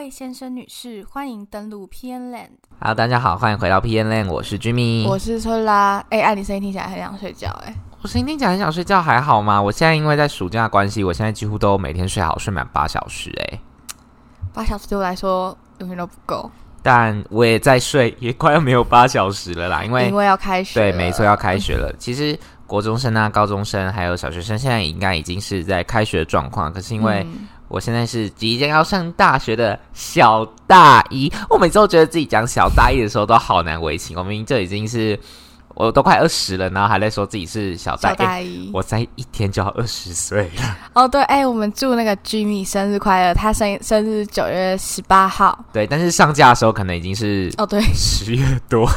位先生、女士，欢迎登录 PN Land。Hello，大家好，欢迎回到 PN Land，我是 Jimmy。我是春啦。哎、按你声音听起来很想睡觉、哎，我声音听起来很想睡觉，还好吗？我现在因为在暑假的关系，我现在几乎都每天睡好，睡满八小时、哎，八小时对我来说永远都不够，但我也在睡，也快要没有八小时了啦，因为因为要开学。对，没错，要开学了。其实国中生啊、高中生还有小学生，现在应该已经是在开学的状况。可是因为嗯我现在是即将要上大学的小大一，我每次都觉得自己讲小大一的时候都好难为情。我明明这已经是我都快二十了，然后还在说自己是小大小一。大一。我才一天就要二十岁了，哦，对，哎、我们祝那个 Jimmy 生日快乐，他生生日九月十八号。对，但是上架的时候可能已经是哦，对，十月多。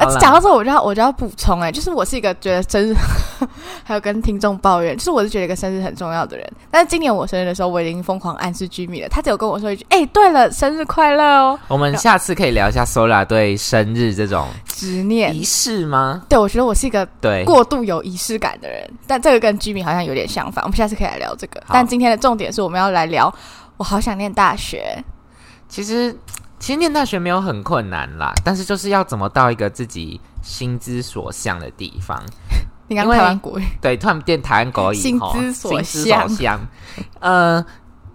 而且讲到这，我就要我就要补充，哎，就是我是一个觉得生日，还有跟听众抱怨，就是我是觉得一个生日很重要的人。但是今年我生日的时候，我已经疯狂暗示 Jimmy 了，他只有跟我说一句：“哎、对了，生日快乐哦我们下次可以聊一下 Sora 对生日这种！”执念仪。式吗？对，我觉得我是一个对，过度有仪式感的人，但这个跟 Jimmy 好像有点相反。我们下次可以来聊这个。但今天的重点是我们要来聊，我好想念大学。其实其实念大学没有很困难啦，但是就是要怎么到一个自己心之所向的地方。你刚台湾国语，对，突然变台湾国语，心之所向。呃，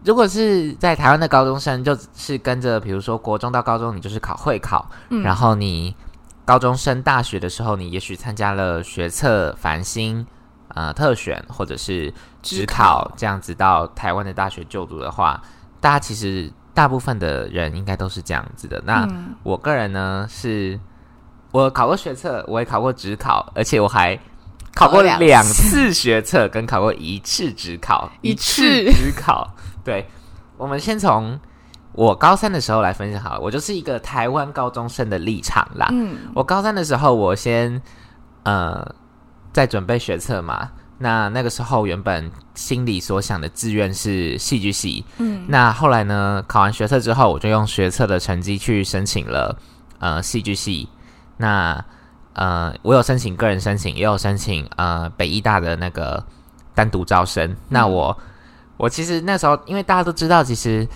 如果是在台湾的高中生，就是跟着比如说国中到高中，你就是考会考，嗯然后你高中升大学的时候，你也许参加了学测、繁星、呃特选或者是职职考考这样子到台湾的大学就读的话，大家其实大部分的人应该都是这样子的。那、嗯我个人呢是，我考过学测，我也考过职考，而且我还考过两两次学测，跟考过一次职考，一次次职考。对，我们先从我高三的时候来分享好了，我就是一个台湾高中生的立场啦。嗯我高三的时候，我先呃在准备学测嘛。那那个时候原本心里所想的志愿是戏剧系，嗯那后来呢，考完学测之后，我就用学测的成绩去申请了呃戏剧系。那呃，我有申请个人申请，也有申请呃北医大的那个单独招生。那我我其实那时候，因为大家都知道，其实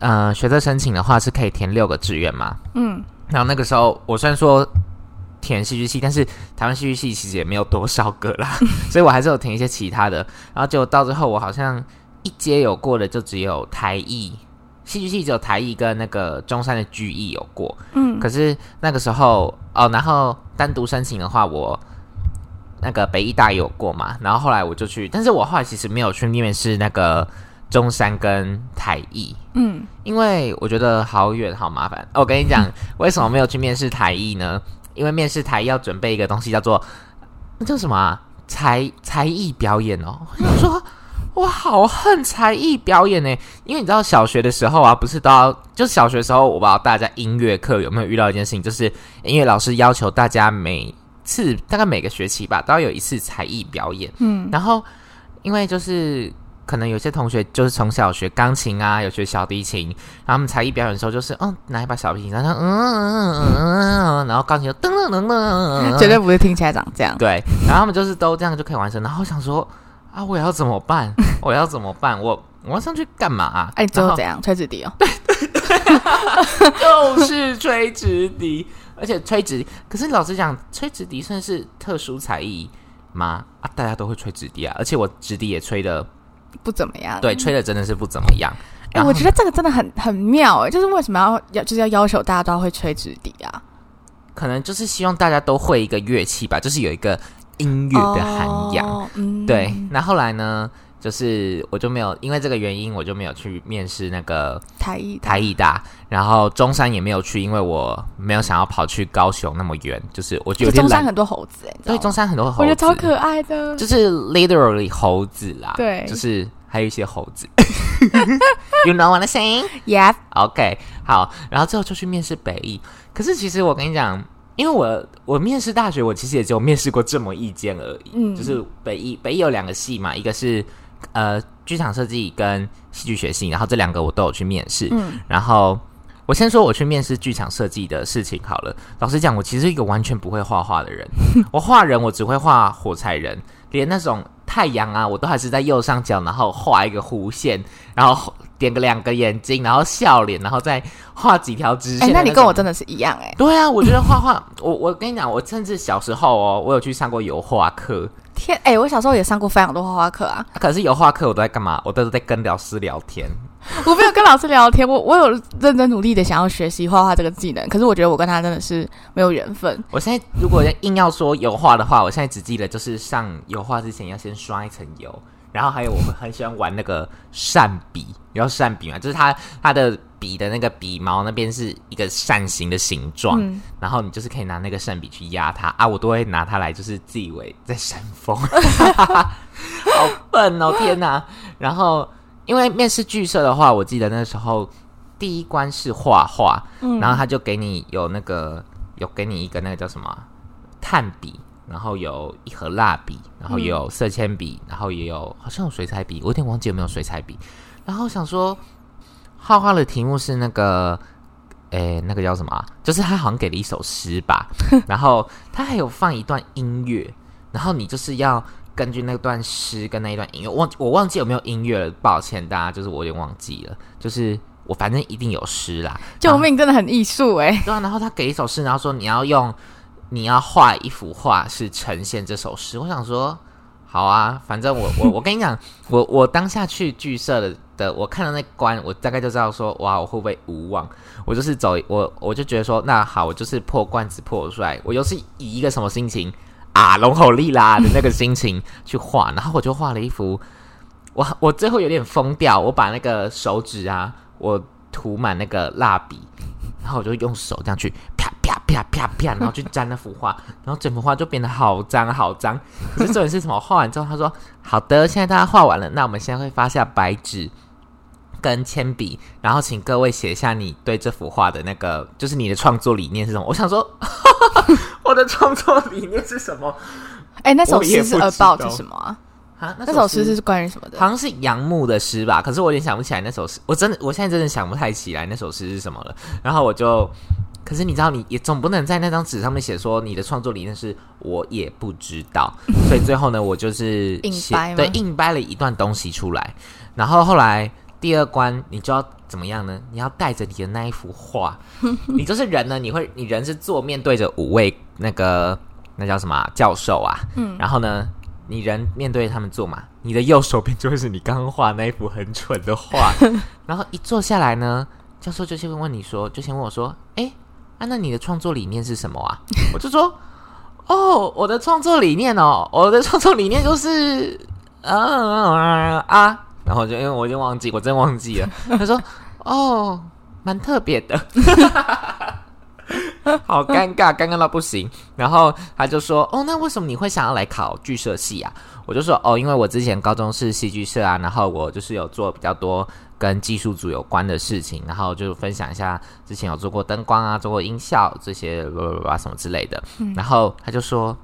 呃学测申请的话是可以填六个志愿嘛。嗯，然后那个时候，我虽然说填戏剧系，但是台湾戏剧系其实也没有多少个啦，所以我还是有填一些其他的。然后就到最后，我好像一阶有过的就只有台艺，戏剧系只有台艺跟那个中山的剧艺有过。嗯可是那个时候哦，然后单独申请的话，我那个北艺大也有过嘛。然后后来我就去，但是我后来其实没有去面试那个中山跟台艺。嗯，因为我觉得好远好麻烦。哦我跟你讲，为什么没有去面试台艺呢？因为面试台要准备一个东西叫做那叫什么啊？才才艺表演哦。我想说，我好恨才艺表演呢，因为你知道小学的时候啊，不是都要就是小学的时候，我不知道大家音乐课有没有遇到一件事情，就是音乐老师要求大家每次大概每个学期吧，都要有一次才艺表演。嗯，然后因为就是可能有些同学就是从小学钢琴啊，有学小提琴，然后他们才艺表演的时候就是嗯拿一把小提琴，然后嗯嗯嗯然后钢琴就噔噔噔噔，绝对不会听起来长这样。对，然后他们就是都这样就可以完成。然后我想说啊，我要怎么办？我要怎么办？我我要上去干嘛、啊？哎、你最后后怎样？吹纸笛哦？对对对就是吹纸笛，而且吹直，可是老实讲，吹纸笛算是特殊才艺吗？啊，大家都会吹纸笛啊，而且我纸笛也吹的，不怎么样。对，吹的真的是不怎么样。哎、我觉得这个真的很很妙哎，就是为什么要要就是要要求大家都要会吹纸笛啊？可能就是希望大家都会一个乐器吧，就是有一个音乐的涵养。哦嗯，对，那后来呢，就是我就没有因为这个原因，我就没有去面试那个台艺台艺大，然后中山也没有去，因为我没有想要跑去高雄那么远，就是我觉得。中山很多猴子哎，对，中山很多猴子，我觉得超可爱的。就是 literally 猴子啦，对就是还有一些猴子。you know what I'm saying? Yeah，OK，好，然后之后就去面试北艺。可是其实我跟你讲，因为我我面试大学，我其实也只有面试过这么一间而已。嗯就是北艺，北艺有两个系嘛，一个是呃剧场设计跟戏剧学系，然后这两个我都有去面试。嗯然后我先说我去面试剧场设计的事情好了。老实讲，我其实是一个完全不会画画的人，我画人我只会画火柴人，连那种太阳啊，我都还是在右上角，然后画一个弧线，然后点个两个眼睛，然后笑脸，然后再画几条直线。哎、那你跟我真的的是一样哎、对啊，我觉得画画，我我跟你讲，我甚至小时候哦，我有去上过油画课，天哎、我小时候也上过非常多画画课啊，可是油画课我都在干嘛？我都是在跟老师聊天。我没有跟老师聊天，我我有认真努力的想要学习画画这个技能，可是我觉得我跟他真的是没有缘分。我现在如果硬要说油画的话，我现在只记得就是上油画之前要先刷一层油，然后还有我们很喜欢玩那个扇笔，你知道扇笔吗？就是它它的笔的那个笔毛那边是一个扇形的形状，嗯然后你就是可以拿那个扇笔去压它啊，我都会拿它来就是自以为在扇风，好笨哦天哪！然后因为面试剧社的话，我记得那时候第一关是画画，嗯然后他就给你有那个有给你一个那个叫什么啊炭笔，然后有一盒蜡笔，然后也有色铅笔，然后也有好像有水彩笔，我有点忘记有没有水彩笔。然后想说画画的题目是那个。诶，那个叫什么啊？就是他好像给了一首诗吧，然后他还有放一段音乐，然后你就是要根据那段诗跟那一段音乐，忘我忘记有没有音乐了，抱歉大家，就是我有点忘记了，就是我反正一定有诗啦，救命，真的很艺术哎！对啊，然后他给一首诗，然后说你要用你要画一幅画是呈现这首诗。我想说，好啊，反正我我我跟你讲，我我当下去剧社的的，我看到那关，我大概就知道说，哇，我会不会无望？我就是走，我我就觉得说，那好，我就是破罐子破摔，我又是以一个什么心情啊，龙吼利啦的那个心情去画，然后我就画了一幅，我我最后有点疯掉，我把那个手指啊，我涂满那个蜡笔，然后我就用手这样去啪啪啪啪啪，然后去沾那幅画，然后整幅画就变得好脏好脏。可是重点是什么？画完之后，他说：“好的，现在大家画完了，那我们现在会发下白纸跟铅笔，然后请各位写下你对这幅画的那个，就是你的创作理念是什么。”我想说，我的创作理念是什么哎、那首诗是 about 什么啊？啊？那首诗是关于什么的？好像是杨牧的诗吧，可是我有点想不起来那首诗，我真的我现在真的想不太起来那首诗是什么了。然后我就，可是你知道，你也总不能在那张纸上面写说你的创作理念是我也不知道，所以最后呢，我就是 硬写掰对硬掰了一段东西出来。然后后来第二关你就要怎么样呢？你要带着你的那一幅画，你就是人呢，你会你人是坐面对着五位那个那叫什么啊、教授啊，嗯，然后呢，你人面对他们坐嘛，你的右手边就会是你刚刚画那一幅很蠢的画，然后一坐下来呢，教授就先问你说，就先问我说，哎，啊，那你的创作理念是什么啊？我就说，哦，我的创作理念哦，我的创作理念就是，啊啊，然后就因为我已经忘记，我真忘记了，他说，哦，蛮特别的。好尴尬，尴尬到不行。然后他就说：“哦，那为什么你会想要来考剧社系啊？”我就说：“哦，因为我之前高中是戏剧社啊，然后我就是有做比较多跟技术组有关的事情，然后就分享一下之前有做过灯光啊，做过音效这些啊什么之类的。然后他就说。”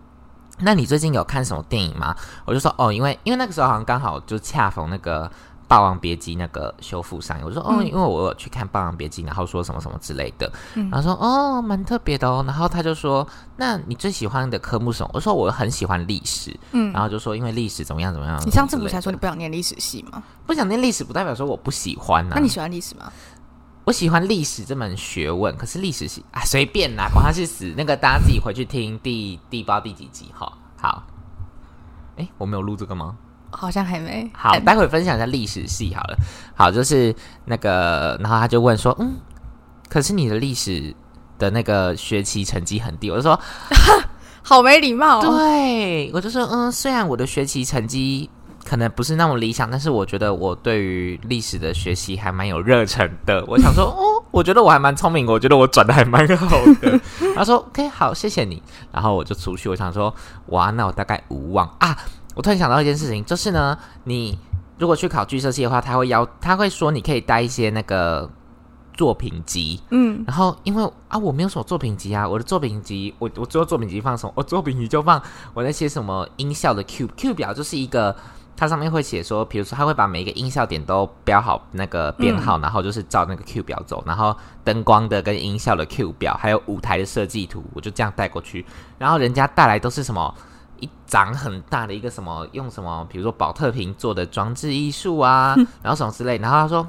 那你最近有看什么电影吗？我就说哦，因为因为那个时候好像刚好就恰逢那个《霸王别姬》那个修复上映，我说哦，因为我有去看《霸王别姬》，然后说什么什么之类的，然后说哦，蛮特别的哦。然后他就说，那你最喜欢的科目是什么？我说我很喜欢历史，嗯然后就说因为历史怎么样怎么样。你上次不是才说你不想念历史系吗？不想念历史，不代表说我不喜欢呐、那你喜欢历史吗？我喜欢历史这门学问，可是历史系啊随便啦，管他去死。那个大家自己回去听第第八第几集哈。好，哎，我没有录这个吗？好像还没。好，哎待会分享一下历史系好了。好，就是那个，然后他就问说，嗯，可是你的历史的那个学期成绩很低，我就说，好没礼貌、哦。对，我就说，嗯，虽然我的学习成绩可能不是那么理想，但是我觉得我对于历史的学习还蛮有热忱的。我想说，哦，我觉得我还蛮聪明，我觉得我转的还蛮好的。他说，OK，好，谢谢你。然后我就出去，我想说，哇，那我大概无望啊。我突然想到一件事情，就是呢，你如果去考剧社系的话，他会邀，他会说你可以带一些那个作品集，嗯，然后因为啊，我没有什么作品集啊，我的作品集，我我最后作品集放什么？我作品集就放我那些什么音效的 Q Q 表，就是一个它上面会写说，比如说它会把每一个音效点都标好那个编号，然后就是照那个 Q 表走，然后灯光的跟音效的 Q 表，还有舞台的设计图，我就这样带过去。然后人家带来都是什么？一长很大的一个什么用什么，比如说保特瓶做的装置艺术啊，然后什么之类。然后他说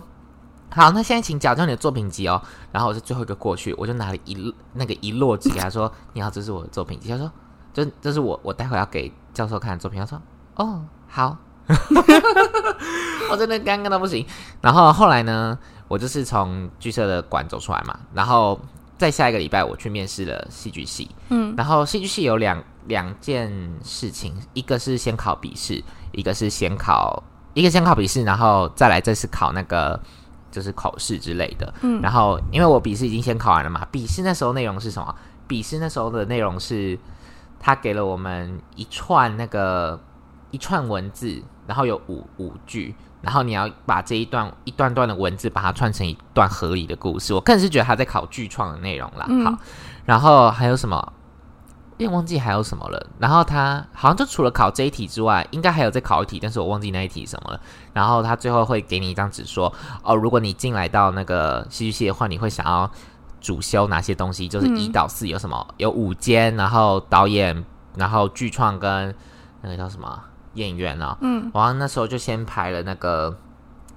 好，那现在请矫正你的作品集哦。然后我是最后一个过去，我就拿了一那个一摞纸给他说：“你好，这是我的作品集。”他说：“这这是我我待会要给教授看的作品。”他说：“哦，好。”我真的尴尬到不行。然后后来呢，我就是从剧社的馆走出来嘛，然后在下一个礼拜我去面试了戏剧系。嗯，然后戏剧系有两两件事情，一个是先考笔试，一个是先考一个先考笔试，然后再来这次考那个。就是口试之类的，嗯，然后因为我笔试已经先考完了嘛，笔试那时候内容是什么？笔试那时候的内容是，他给了我们一串那个一串文字，然后有五五句，然后你要把这一段一段段的文字把它串成一段合理的故事。我更是觉得他在考剧创的内容啦。好，然后还有什么？有点忘记还有什么了。然后他好像就除了考这一题之外，应该还有再考一题，但是我忘记那一题什么了。然后他最后会给你一张纸，说：“哦，如果你进来到那个戏剧系的话，你会想要主修哪些东西？就是一到四有什么？有五间，然后导演，然后剧创跟那个叫什么演员呢？嗯，然后那时候就先排了那个，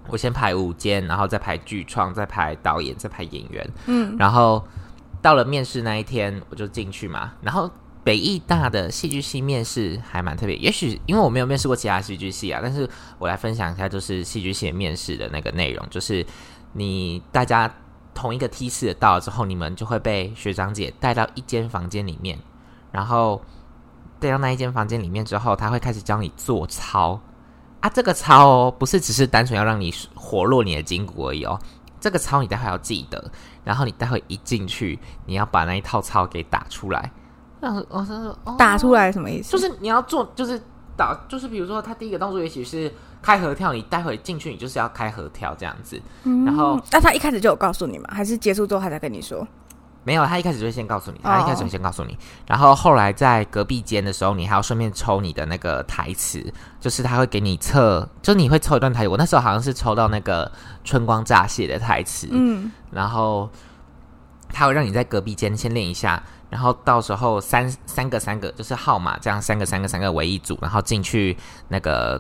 我先排五间，然后再排剧创，再排导演，再排演员。嗯，然后到了面试那一天，我就进去嘛，然后。北艺大的戏剧系面试还蛮特别，也许因为我没有面试过其他戏剧系啊，但是我来分享一下，就是戏剧系面试的那个内容，就是你大家同一个梯次到了之后，你们就会被学长姐带到一间房间里面，然后带到那一间房间里面之后，他会开始教你做操啊，这个操哦，不是只是单纯要让你活络你的筋骨而已哦，这个操你待会要记得，然后你待会一进去，你要把那一套操给打出来。那我说打出来什么意思？就是你要做，就是打，就是比如说他第一个动作也许是开合跳，你待会进去你就是要开合跳这样子。然后，那他一开始就有告诉你吗？还是结束之后他才跟你说？没有，他一开始就会先告诉你，他一开始就先告诉你。然后后来在隔壁间的时候，你还要顺便抽你的那个台词，就是他会给你测，就你会抽一段台词。我那时候好像是抽到那个春光乍泄的台词，嗯，然后他会让你在隔壁间先练一下。然后到时候三三个三个就是号码，这样三个三个三个为一组，然后进去那个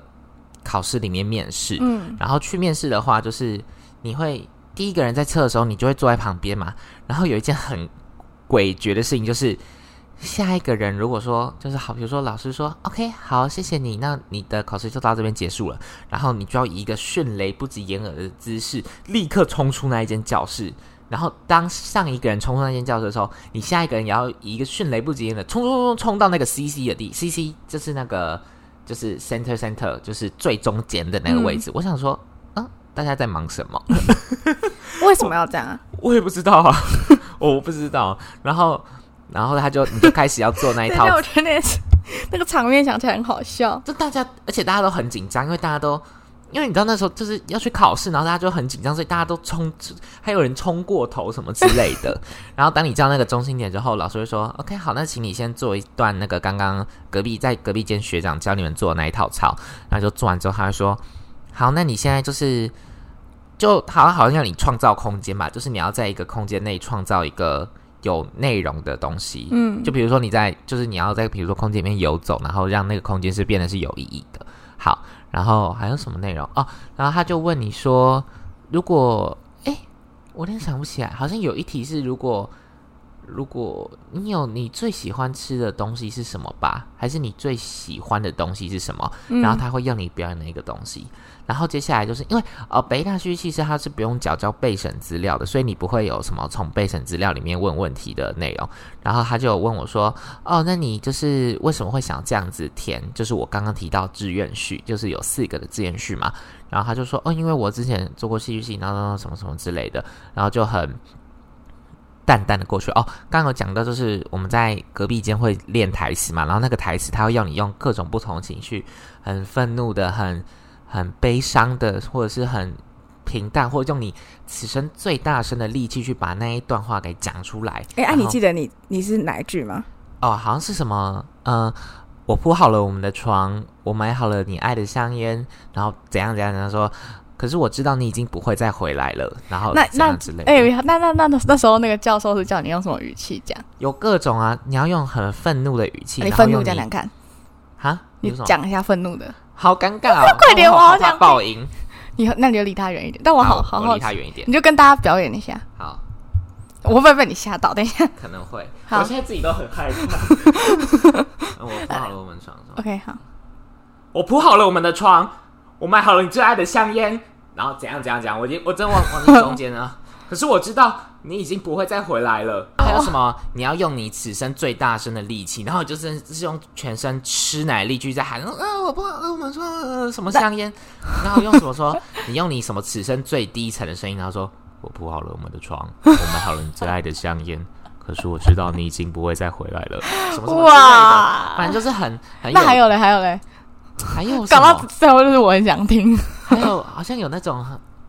考试里面面试。嗯，然后去面试的话，就是你会第一个人在测的时候，你就会坐在旁边嘛。然后有一件很诡谲的事情，就是下一个人如果说就是好，比如说老师说 OK 好，谢谢你，那你的考试就到这边结束了。然后你就要以一个迅雷不及掩耳的姿势，立刻冲出那一间教室。然后，当上一个人冲出那间教室的时候，你下一个人也要以一个迅雷不及掩耳的冲冲冲冲到那个 C C 的地 C C，就是那个就是 center center，就是最中间的那个位置。我想说，啊，大家在忙什么？为什么要这样啊？我也不知道啊，我不知道。然后，然后他就你就开始要做那一 套。我觉得那那个场面想起来很好笑。就大家，而且大家都很紧张，因为大家都。因为你知道那时候就是要去考试，然后大家就很紧张，所以大家都冲，还有人冲过头什么之类的。然后当你知道那个中心点之后，老师会说：“OK，好，那请你先做一段那个刚刚隔壁在隔壁间学长教你们做的那一套操。”然后就做完之后，他会说：“好，那你现在就是就好像好像要你创造空间吧，就是你要在一个空间内创造一个有内容的东西。嗯，就比如说你在就是你要在比如说空间里面游走，然后让那个空间是变得是有意义的。好。”然后还有什么内容哦？然后他就问你说：“如果……哎，我有点想不起来，好像有一题是如果……如果你有你最喜欢吃的东西是什么吧？还是你最喜欢的东西是什么？然后他会要你表演那个东西。”然后接下来就是因为呃，北大戏剧其实它是不用缴交备审资料的，所以你不会有什么从备审资料里面问问题的内容。然后他就问我说：“哦，那你就是为什么会想这样子填？就是我刚刚提到志愿序，就是有四个的志愿序嘛。”然后他就说：“哦，因为我之前做过戏剧系，然后什么什么之类的。”然后就很淡淡的过去。哦，刚刚有讲到就是我们在隔壁间会练台词嘛，然后那个台词他会要你用各种不同的情绪，很愤怒的，很。很悲伤的，或者是很平淡，或者用你此生最大声的力气去把那一段话给讲出来。哎，啊，你记得你你是哪一句吗？哦，好像是什么，嗯，我铺好了我们的床，我买好了你爱的香烟，然后怎样怎样怎样说。可是我知道你已经不会再回来了。然后那那之类，哎，那那那那时候那个教授是叫你用什么语气讲？有各种啊，你要用很愤怒的语气，你愤怒讲讲看。哈，你讲一下愤怒的。好尴尬哦！快点，我好想报应。你那你就离他远一点。但我好好好奇，离他远一点你。就跟大家表演一下，好，我会不会被你吓到？等一下可能会。好我现在自己都很害怕。我铺好了我们床上，，OK，好，我铺好了我们的床，我买好了你最爱的香烟，然后怎样怎样怎样，我已经我真往往你中间了。可是我知道你已经不会再回来了。还有什么？你要用你此生最大声的力气，然后就是是用全身吃奶力去在喊，呃，我不好了，我们说、呃、什么香烟，然后用什么说，你用你什么此生最低沉的声音，然后说，我铺好了我们的床，我买好了你最爱的香烟。可是我知道你已经不会再回来了，什么什么之类的，哇反正就是很很那还有嘞，还有嘞，还有 什搞到么？最后就是我很想听。还有好像有那种，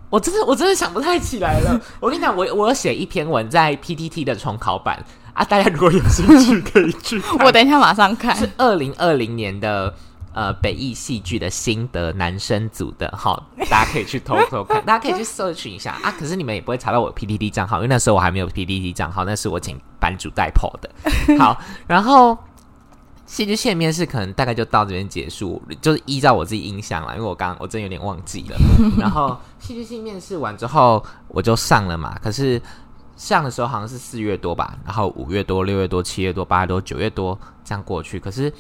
我真的我真的想不太起来了。我跟你讲，我我有写一篇文在 PTT 的重考版啊，大家如果有兴趣可以去。我等一下马上看。是二零二零年的呃北艺戏剧的心得男生组的，好，大家可以去偷偷看，大家可以去 search 一下啊。可是你们也不会查到我 PTT 账号，因为那时候我还没有 PTT 账号，那是我请版主代 PO 的。好，然后。戏剧系的面试可能大概就到这边结束，就是依照我自己印象啦，因为我刚我真有点忘记了。然后戏剧系面试完之后，我就上了嘛。可是上的时候好像是四月多吧，然后五月多、六月多、七月多、八月多、九月多这样过去。可是，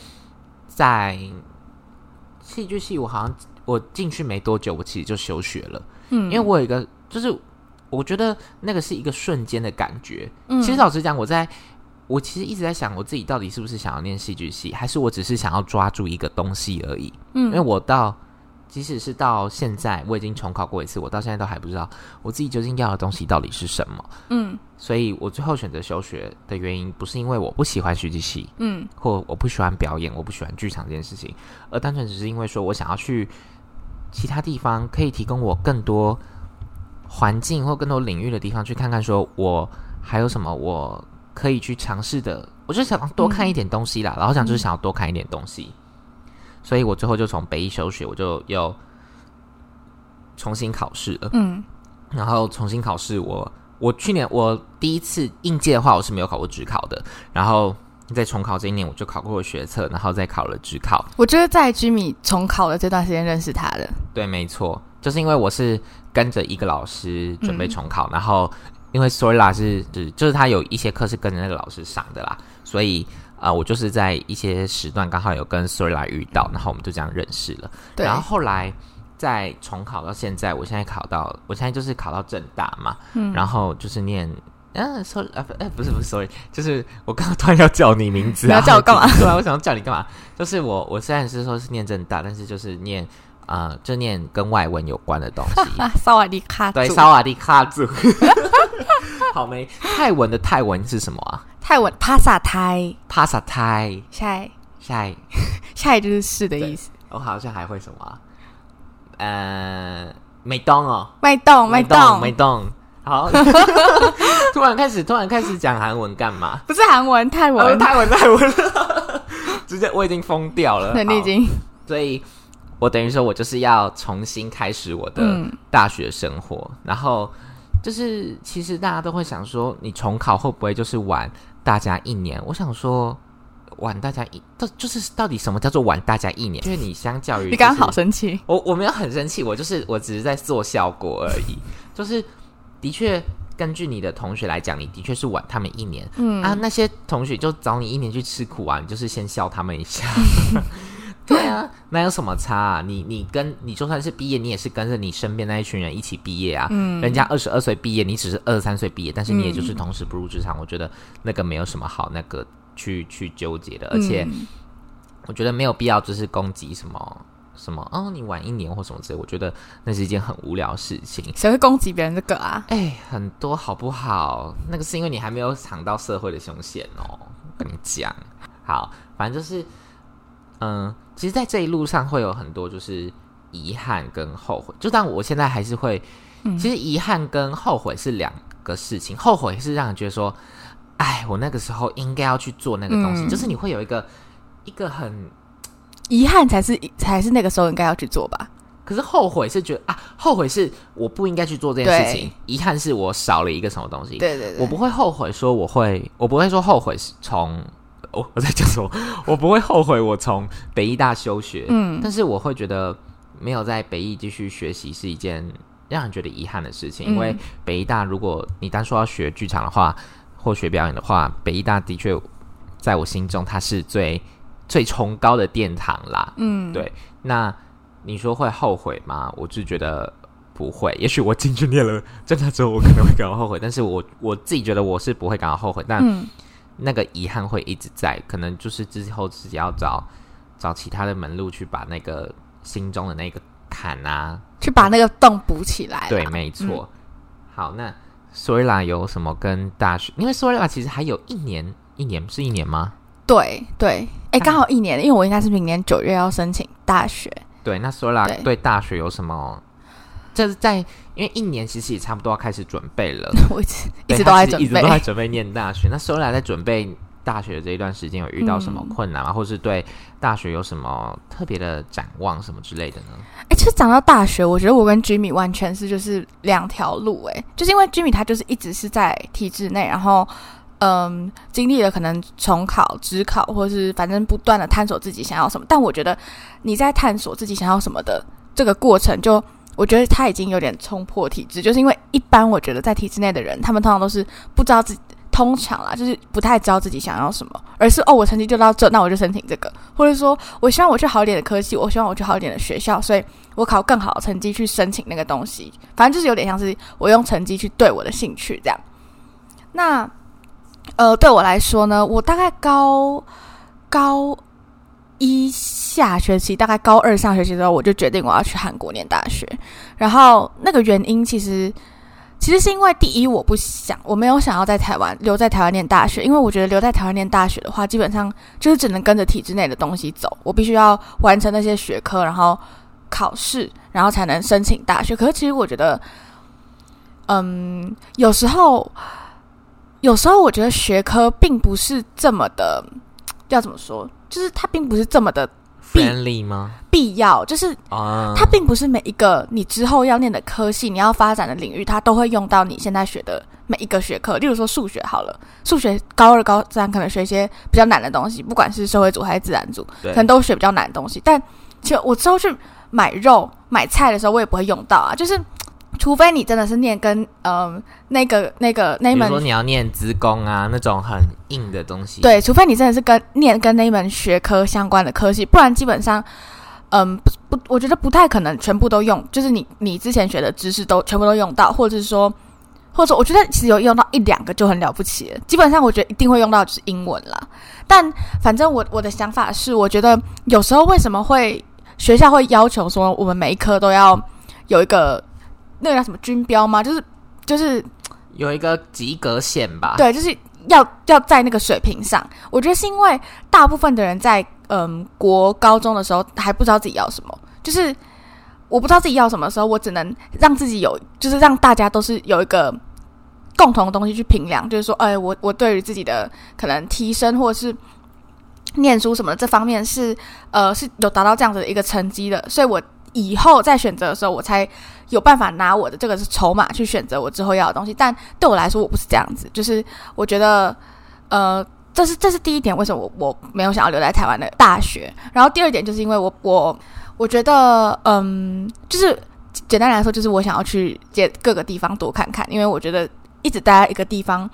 在戏剧系，我好像我进去没多久，我其实就休学了。嗯因为我有一个，就是我觉得那个是一个瞬间的感觉。嗯其实老实讲，我在我其实一直在想，我自己到底是不是想要念戏剧系，还是我只是想要抓住一个东西而已。嗯因为嗯我到即使是到现在，我已经重考过一次，我到现在都还不知道我自己究竟要的东西到底是什么。嗯所以我最后选择休学的原因，不是因为我不喜欢戏剧系，嗯或我不喜欢表演，我不喜欢剧场这件事情，而单纯只是因为说我想要去其他地方，可以提供我更多环境或更多领域的地方去看看，说我还有什么我可以去尝试的。我就想多看一点东西啦，然后想就是想要多看一点东西，所以我最后就从北艺休学，我就又重新考试了。嗯然后重新考试我，我去年我第一次应届的话，我是没有考过职考的。然后在重考这一年，我就考过了学测，然后再考了职考。我觉得在居米重考的这段时间认识他的。对，没错，就是因为我是跟着一个老师准备重考，然后因为 Story 啦是就是就是他有一些课是跟着那个老师上的啦，所以呃，我就是在一些时段刚好有跟 Story 啦遇到，然后我们就这样认识了。对，然后后来再重考到现在，我现在考到，我现在就是考到正大嘛，嗯然后就是念。嗯，sorry 啊，不，哎，不是不是，sorry，就是我刚刚突然要叫你名字、啊，你要叫我干嘛 对啊，我想要叫你干嘛？就是我，我虽然是说是念正大，但是就是念呃，就念跟外文有关的东西。啊，萨瓦迪卡对，萨瓦迪卡族。好没？泰文的泰文是什么啊？泰文帕萨泰，帕萨泰。下一下一，下一 就是是的意思。我好像还会什么、啊？呃，美东哦。脉动脉动没动。好，突然开始，突然开始讲韩文干嘛？不是韩文泰哦文，泰文，泰文，直接我已经疯掉了。对，你已好经所以，我等于说我就是要重新开始我的嗯大学生活。然后，就是其实大家都会想说，你重考会不会就是晚大家一年？我想说。晚大家一，到就是到底什么叫做晚大家一年？因为你相较于、你刚刚好生气，我我没有很生气，我就是我只是在做效果而已。就是的确，根据你的同学来讲，你的确是晚他们一年。嗯啊，那些同学就找你一年去吃苦啊，你就是先笑他们一下。对啊，那有什么差啊？你你跟你就算是毕业，你也是跟着你身边那一群人一起毕业啊。嗯人家二十二岁毕业，你只是二十三岁毕业，但是你也就是同时步入职场。我觉得那个没有什么好那个去去纠结的，而且。嗯我觉得没有必要，就是攻击什么什么哦，你晚一年或什么之类，我觉得那是一件很无聊的事情。谁会攻击别人这个啊？哎，很多好不好？那个是因为你还没有尝到社会的凶险哦。我跟你讲，好，反正就是，嗯，其实，在这一路上会有很多就是遗憾跟后悔。就当我现在还是会，嗯其实遗憾跟后悔是两个事情。后悔是让人觉得说，哎，我那个时候应该要去做那个东西，嗯就是你会有一个一个很。遗憾才是才是那个时候应该要去做吧？可是后悔是觉得啊，后悔是我不应该去做这件事情，遗憾是我少了一个什么东西。对对对，我不会后悔说我会，我不会说后悔是从我我在讲什么，我不会后悔我从北医大休学，嗯但是我会觉得没有在北艺继续学习是一件让人觉得遗憾的事情，嗯因为北艺大如果你单说要学剧场的话，或学表演的话，北艺大的确在我心中它是最最崇高的殿堂啦。嗯，对，那你说会后悔吗？我就觉得不会。也许我进去念了真的之后，我可能会感到后悔，但是我我自己觉得我是不会感到后悔，但嗯那个遗憾会一直在，可能就是之后自己要找找其他的门路去把那个心中的那个坎啊，去把那个洞补起来。对，没错。好，那 o r a 有什么跟大学？因为 o r a 其实还有一年，一年是一年吗？对对，哎，刚好一年，因为我应该是明年九月要申请大学。对，那 r a 对对大学有什么？这是在因为一年其实也差不多要开始准备了，我一直一直都在准他其实一直都在。准备念大学。那 r a 在准备大学的这一段时间，有遇到什么嗯困难吗？或是对大学有什么特别的展望什么之类的呢？哎，其实讲到大学，我觉得我跟 Jimmy 完全是就是两条路。哎，就是因为 Jimmy 他就是一直是在体制内，然后嗯，经历了可能重考、职考，或是反正不断的探索自己想要什么。但我觉得你在探索自己想要什么的这个过程就。我觉得他已经有点冲破体制，就是因为一般我觉得在体制内的人，他们通常都是不知道自己，通常啦，就是不太知道自己想要什么，而是哦，我成绩就到这，那我就申请这个，或者说我希望我去好一点的科系，我希望我去好一点的学校，所以我考更好的成绩去申请那个东西，反正就是有点像是我用成绩去对我的兴趣这样。那呃，对我来说呢，我大概高高一下学期，大概高二上学期的时候，我就决定我要去韩国念大学。然后那个原因其实其实是因为第一，我不想，我没有想要在台湾留在台湾念大学，因为我觉得留在台湾念大学的话，基本上就是只能跟着体制内的东西走，我必须要完成那些学科，然后考试，然后才能申请大学。可是其实我觉得，嗯，有时候，有时候我觉得学科并不是这么的，要怎么说？就是它并不是这么的 friendly 吗？必要，就是啊，它并不是每一个你之后要念的科系，你要发展的领域，它都会用到你现在学的每一个学科。例如说数学好了，数学高二、高三可能学一些比较难的东西，不管是社会组还是自然组，可能都学比较难的东西。但其实我之后去买肉、买菜的时候，我也不会用到啊，就是除非你真的是念跟嗯那个那个那一门比如说你要念资工啊，那种很硬的东西，，对，除非你真的是跟念跟那一门学科相关的科系，不然基本上，嗯，不不，我觉得不太可能全部都用，就是你你之前学的知识都全部都用到，或者是说，或者说，我觉得其实有用到一两个就很了不起了。基本上，我觉得一定会用到就是英文啦。但反正我我的想法是，我觉得有时候为什么会学校会要求说我们每一科都要有一个那个叫什么军标吗？就是就是有一个及格线吧，，对，就是要要在那个水平上。我觉得是因为大部分的人在嗯国高中的时候还不知道自己要什么，就是我不知道自己要什么的时候，我只能让自己有，就是让大家都是有一个共同的东西去评量，就是说，哎，我我对于自己的可能提升或者是。念书什么的这方面是呃是有达到这样子的一个成绩的，所以我以后在选择的时候，我才有办法拿我的这个是筹码去选择我之后要的东西。但对我来说，我不是这样子，就是我觉得，呃，这是这是第一点，为什么我我没有想要留在台湾的大学。然后第二点就是因为我我我觉得，嗯，就是简单来说，就是我想要去接各个地方多看看，因为我觉得一直待在一个地方，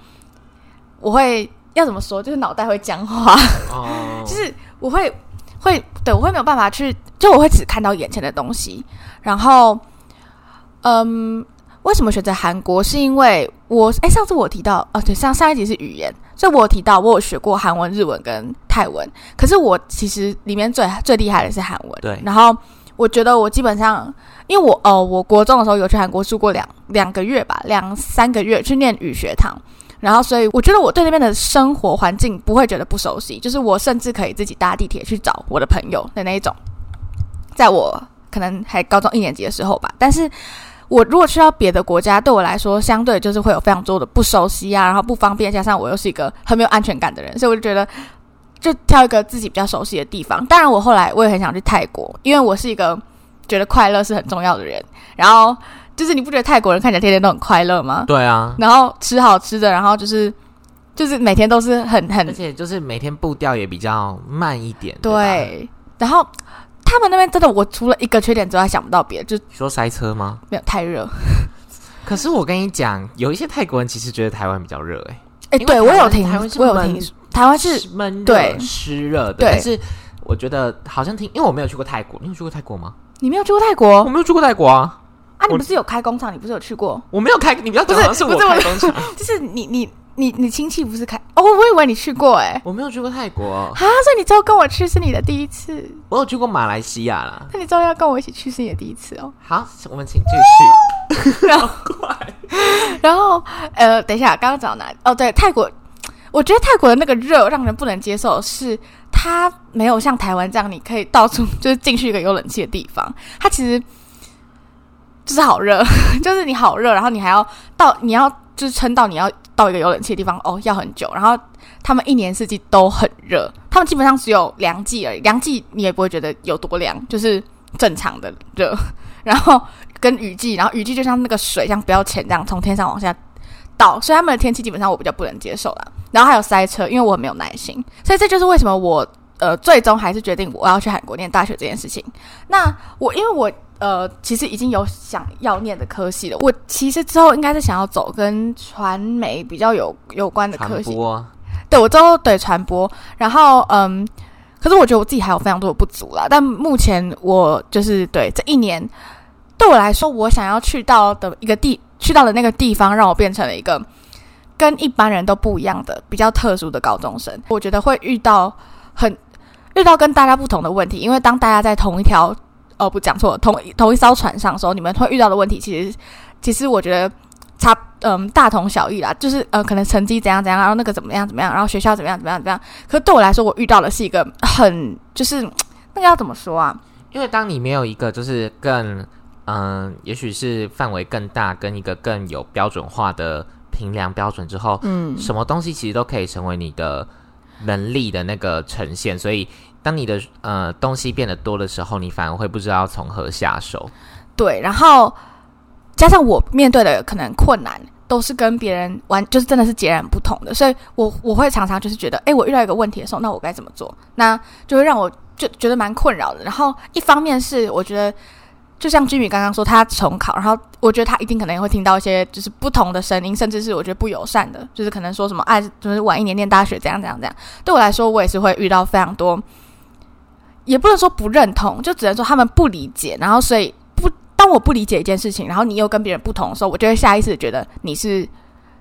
我会要怎么说，就是脑袋会僵化。哦，就是我会会对我会没有办法去，就我会只看到眼前的东西。然后，嗯，为什么选择韩国？是因为我哎，上次我提到哦，对，上上一集是语言，所以我有提到我有学过韩文、日文跟泰文。可是我其实里面最最厉害的是韩文。对然后我觉得我基本上，因为我哦，我国中的时候有去韩国住过两两个月吧，两三个月去念语学堂。然后，所以我觉得我对那边的生活环境不会觉得不熟悉，就是我甚至可以自己搭地铁去找我的朋友的那一种。在我可能还高中一年级的时候吧，但是我如果去到别的国家，对我来说相对就是会有非常多的不熟悉啊，然后不方便，加上我又是一个很没有安全感的人，所以我就觉得就挑一个自己比较熟悉的地方。当然，我后来我也很想去泰国，因为我是一个觉得快乐是很重要的人。然后就是你不觉得泰国人看起来天天都很快乐吗？对啊，然后吃好吃的，然后就是就是每天都是很很而且就是每天步调也比较慢一点，吧，对，然后他们那边真的，我除了一个缺点之外想不到别的，就你说塞车吗？没有太热。可是我跟你讲，有一些泰国人其实觉得台湾比较热、欸，哎、因为对我有听我有听，台湾是闷热、对湿热的。对但是我觉得好像听，因为我没有去过泰国，你有去过泰国吗？你没有去过泰国我没有去过泰国啊，啊？你我不是有开工厂？你不是有去过？我没有开，你不要讲不是好像是我开工厂，就是你你你你亲戚不是开？哦，我以为你去过哎、我没有去过泰国，啊，所以你之后跟我去是你的第一次，我有去过马来西亚啦。那你之后要跟我一起去是你的第一次哦。好，我们请继续。然后，然后呃，等一下，刚刚讲哪里？哦，对，泰国，我觉得泰国的那个热让人不能接受，是它没有像台湾这样，你可以到处 就是进去一个有冷气的地方，它其实就是好热，就是你好热，然后你还要到你要就是撑到你要到一个有冷气的地方，哦，要很久，然后他们一年四季都很热，他们基本上只有凉季而已，凉季你也不会觉得有多凉，就是正常的热，然后跟雨季，然后雨季就像那个水像不要钱这样从天上往下倒，所以他们的天气基本上我比较不能接受啦。然后还有塞车，因为我很没有耐心，所以这就是为什么我呃最终还是决定我要去韩国念大学这件事情。那我因为我呃其实已经有想要念的科系了，我其实之后应该是想要走跟传媒比较有有关的科系，传播，对我之后对传播，然后嗯，可是我觉得我自己还有非常多的不足啦。但目前我就是对这一年，对我来说，我想要去到的一个地，去到的那个地方，让我变成了一个跟一般人都不一样的、比较特殊的高中生。我觉得会遇到很遇到跟大家不同的问题，因为当大家在同一条哦不讲错了，同同一艘船上的时候，你们会遇到的问题，其实其实我觉得差嗯大同小异啦，就是呃可能成绩怎样怎样，然后那个怎么样怎么样，然后学校怎么样怎么样怎么样。可是对我来说，我遇到的是一个很就是那个要怎么说啊？因为当你没有一个就是更嗯、也许是范围更大，跟一个更有标准化的评量标准之后，嗯，什么东西其实都可以成为你的能力的那个呈现。所以，当你的呃东西变得多的时候，你反而会不知道从何下手。对，然后加上我面对的可能困难。都是跟别人完，就是真的是截然不同的，所以我我会常常就是觉得，哎，我遇到一个问题的时候，那我该怎么做？那就会让我就觉得蛮困扰的。然后一方面是我觉得，就像君米刚刚说，他重考，然后我觉得他一定可能也会听到一些就是不同的声音，甚至是我觉得不友善的，就是可能说什么哎，就是晚一年念大学怎样怎样怎样。对我来说，我也是会遇到非常多，也不能说不认同，就只能说他们不理解，然后所以不当我不理解一件事情，然后你又跟别人不同的时候，我就会下意识觉得你是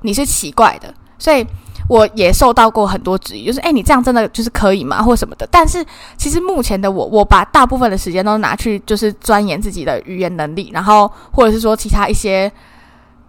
你是奇怪的，所以我也受到过很多质疑，就是哎，你这样真的就是可以吗，或什么的。但是其实目前的我，我把大部分的时间都拿去就是钻研自己的语言能力，然后或者是说其他一些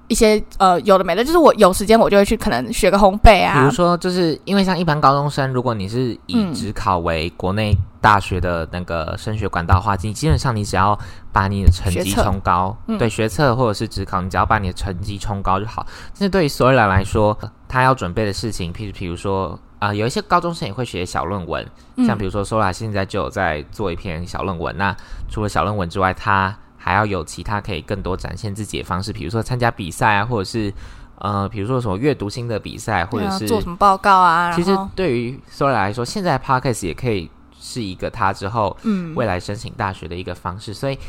一些呃有的没的，就是我有时间我就会去可能学个烘焙啊，比如说，就是因为像一般高中生，如果你是以嗯只考为国内大学的那个升学管道的话，你基本上你只要把你的成绩冲高，嗯对学测或者是职考，你只要把你的成绩冲高就好。但是对于所有人来说，他要准备的事情，譬如比如说。啊、有一些高中生也会写小论文，嗯像比如说 Sola 现在就有在做一篇小论文。那除了小论文之外，他还要有其他可以更多展现自己的方式，比如说参加比赛啊，或者是呃，比如说什么阅读新的比赛，或者是啊做什么报告啊，其实对于 Sola 来说，现在 Podcast 也可以是一个他之后嗯未来申请大学的一个方式。所以，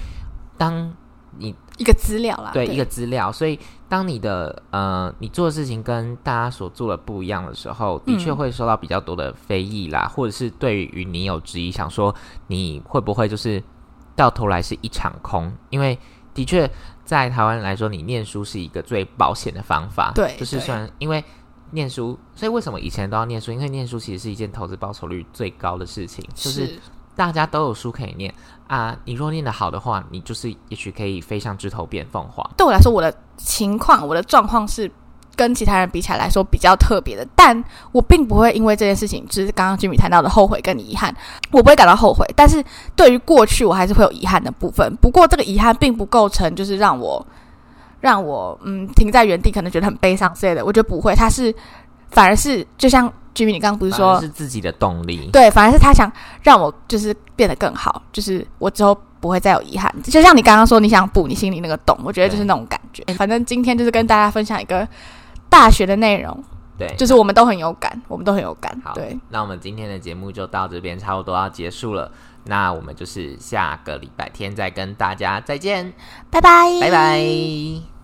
当你一个资料啦，对一个资料，所以当你的呃你做的事情跟大家所做的不一样的时候，的确嗯会受到比较多的非议啦，或者是对于你有质疑，想说你会不会就是到头来是一场空？因为的确在台湾来说，你念书是一个最保险的方法，对对就是虽然因为。念书，所以为什么以前都要念书？因为念书其实是一件投资报酬率最高的事情，就是大家都有书可以念啊。你若念得好的话，你就是也许可以飞上枝头变凤凰。对我来说，我的情况、我的状况是跟其他人比起来来说比较特别的，但我并不会因为这件事情，就是刚刚居米谈到的后悔跟遗憾，我不会感到后悔。但是对于过去，我还是会有遗憾的部分。不过这个遗憾并不构成就是让我让我嗯停在原地，可能觉得很悲伤之类的。我觉得不会，他是反而是就像居米你刚刚不是说是自己的动力？对，反而是他想让我就是变得更好，就是我之后不会再有遗憾。就像你刚刚说，你想补你心里那个洞，我觉得就是那种感觉。反正今天就是跟大家分享一个大学的内容，对，就是我们都很有感，我们都很有感。好对，那我们今天的节目就到这边，差不多要结束了。那我们就是下个礼拜天再跟大家再见，拜拜，拜拜。